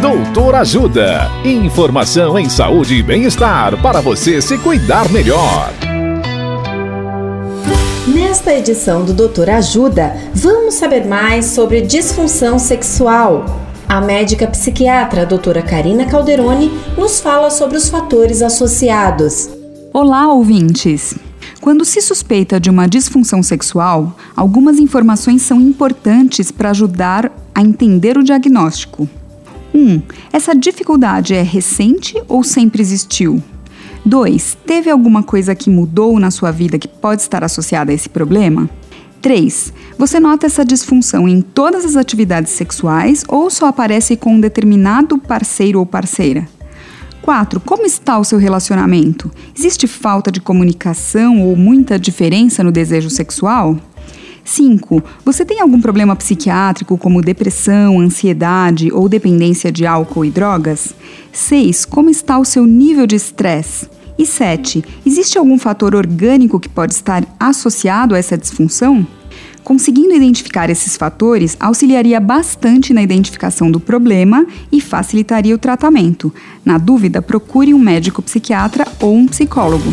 Doutor Ajuda. Informação em saúde e bem-estar para você se cuidar melhor. Nesta edição do Doutor Ajuda, vamos saber mais sobre disfunção sexual. A médica psiquiatra, a doutora Karina Calderoni, nos fala sobre os fatores associados. Olá, ouvintes! Quando se suspeita de uma disfunção sexual, algumas informações são importantes para ajudar a entender o diagnóstico. 1. Um, essa dificuldade é recente ou sempre existiu? 2. Teve alguma coisa que mudou na sua vida que pode estar associada a esse problema? 3. Você nota essa disfunção em todas as atividades sexuais ou só aparece com um determinado parceiro ou parceira? 4. Como está o seu relacionamento? Existe falta de comunicação ou muita diferença no desejo sexual? 5. Você tem algum problema psiquiátrico como depressão, ansiedade ou dependência de álcool e drogas? 6. Como está o seu nível de estresse? E 7. Existe algum fator orgânico que pode estar associado a essa disfunção? Conseguindo identificar esses fatores auxiliaria bastante na identificação do problema e facilitaria o tratamento. Na dúvida, procure um médico psiquiatra ou um psicólogo.